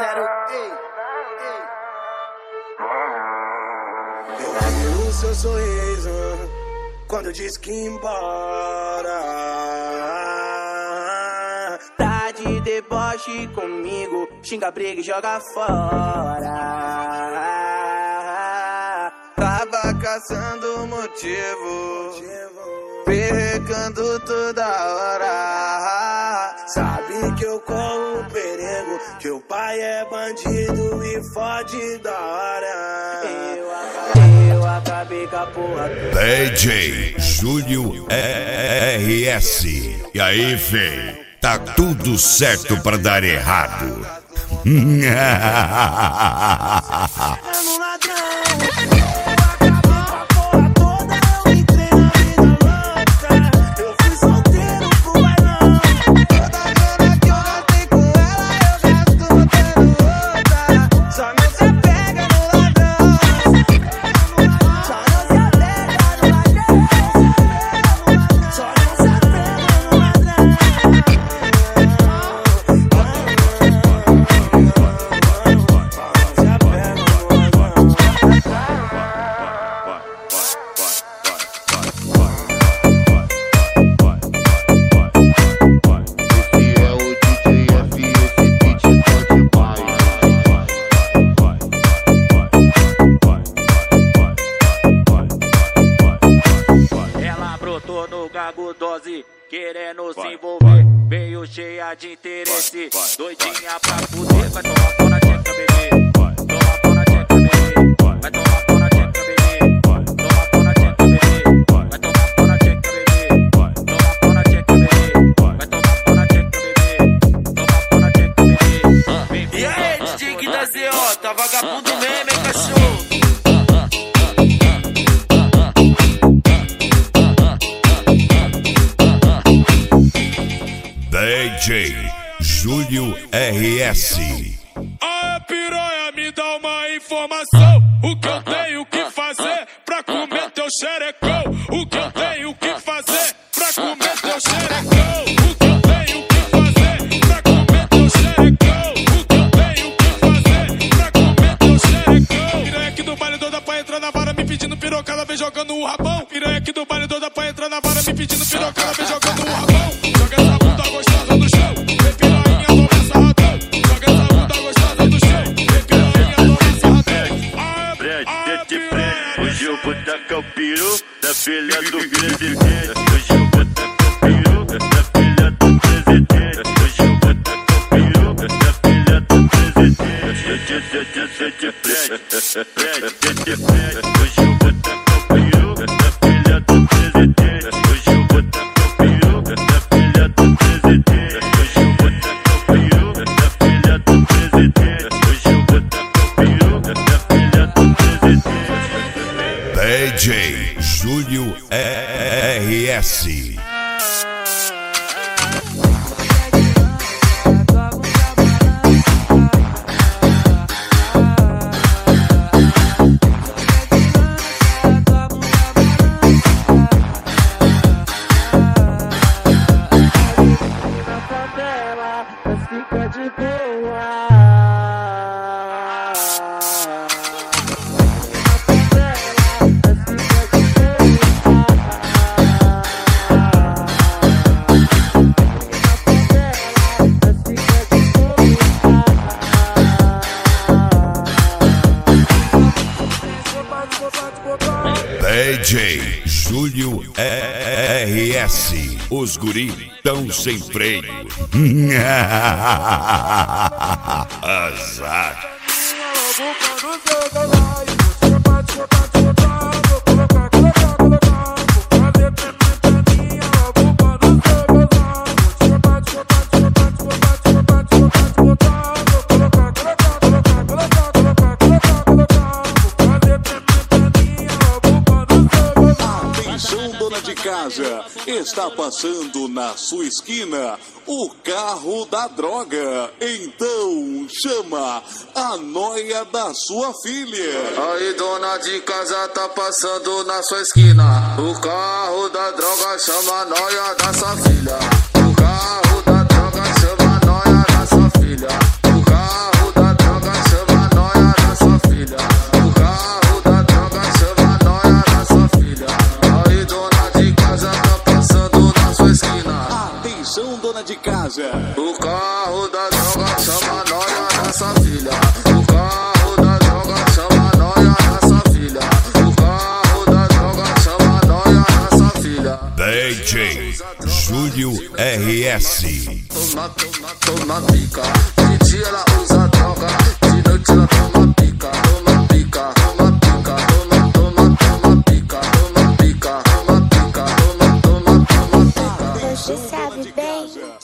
zero. Ei, ei. Eu vi o seu sorriso quando disse que embora. Tá de deboche comigo, xinga briga e joga fora. Tava caçando motivo, perrecando toda hora. Sabe que eu corro o pai é bandido e fode da hora. Eu acabei, eu acabei com a porra. DJ Júlio RS. E aí, fei? Tá tudo certo pra dar errado. Ladrão. Dose, querendo se envolver. Veio cheia de interesse, doidinha pra fuder. Vai tomar DJ Júlio RS. A piranha me dá uma informação. O que eu tenho que fazer pra comer teu xerecão? O que eu tenho que fazer pra comer teu xerecão? O que eu tenho que fazer pra comer teu xerecão? O que eu tenho que fazer pra comer teu xerecão? Piranha aqui do baile toda pra entrar na vara me pedindo piroca, ela vem jogando o rabão. Piranha aqui do baile toda pra entrar na vara me pedindo piroca, ela vem jogando peru da filha do presidente. Hoje eu vou tacar o peru da filha do presidente. Hoje eu vou tacar o peru da filha DJ Júlio RS. RS. Os guri tão sem freio. Azar. De casa, está passando na sua esquina o carro da droga. Então chama a noia da sua filha. Aí, dona de casa, tá passando na sua esquina. O carro da droga chama a noia da sua filha. O carro da droga chama nós nossa filha. O carro da droga chama nós nossa filha. O carro da droga chama nós nossa filha. DJ Júlio RS. Toma, toma, toma pica. De dia ela usa droga, de noite ela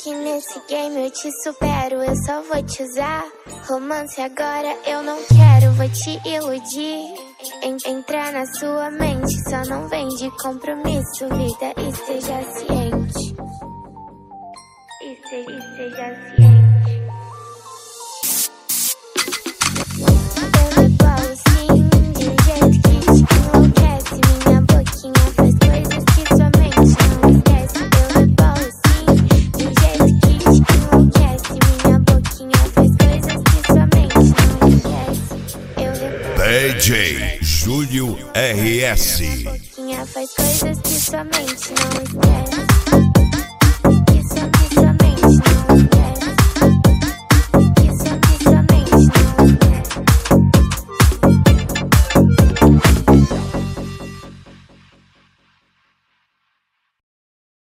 que nesse game eu te supero, eu só vou te usar. Romance agora eu não quero, vou te iludir. En- entrar na sua mente, só não vem de compromisso, vida, esteja ciente. Este- Esteja ciente. DJ Júlio RS. faz coisas que sua mente não esquece.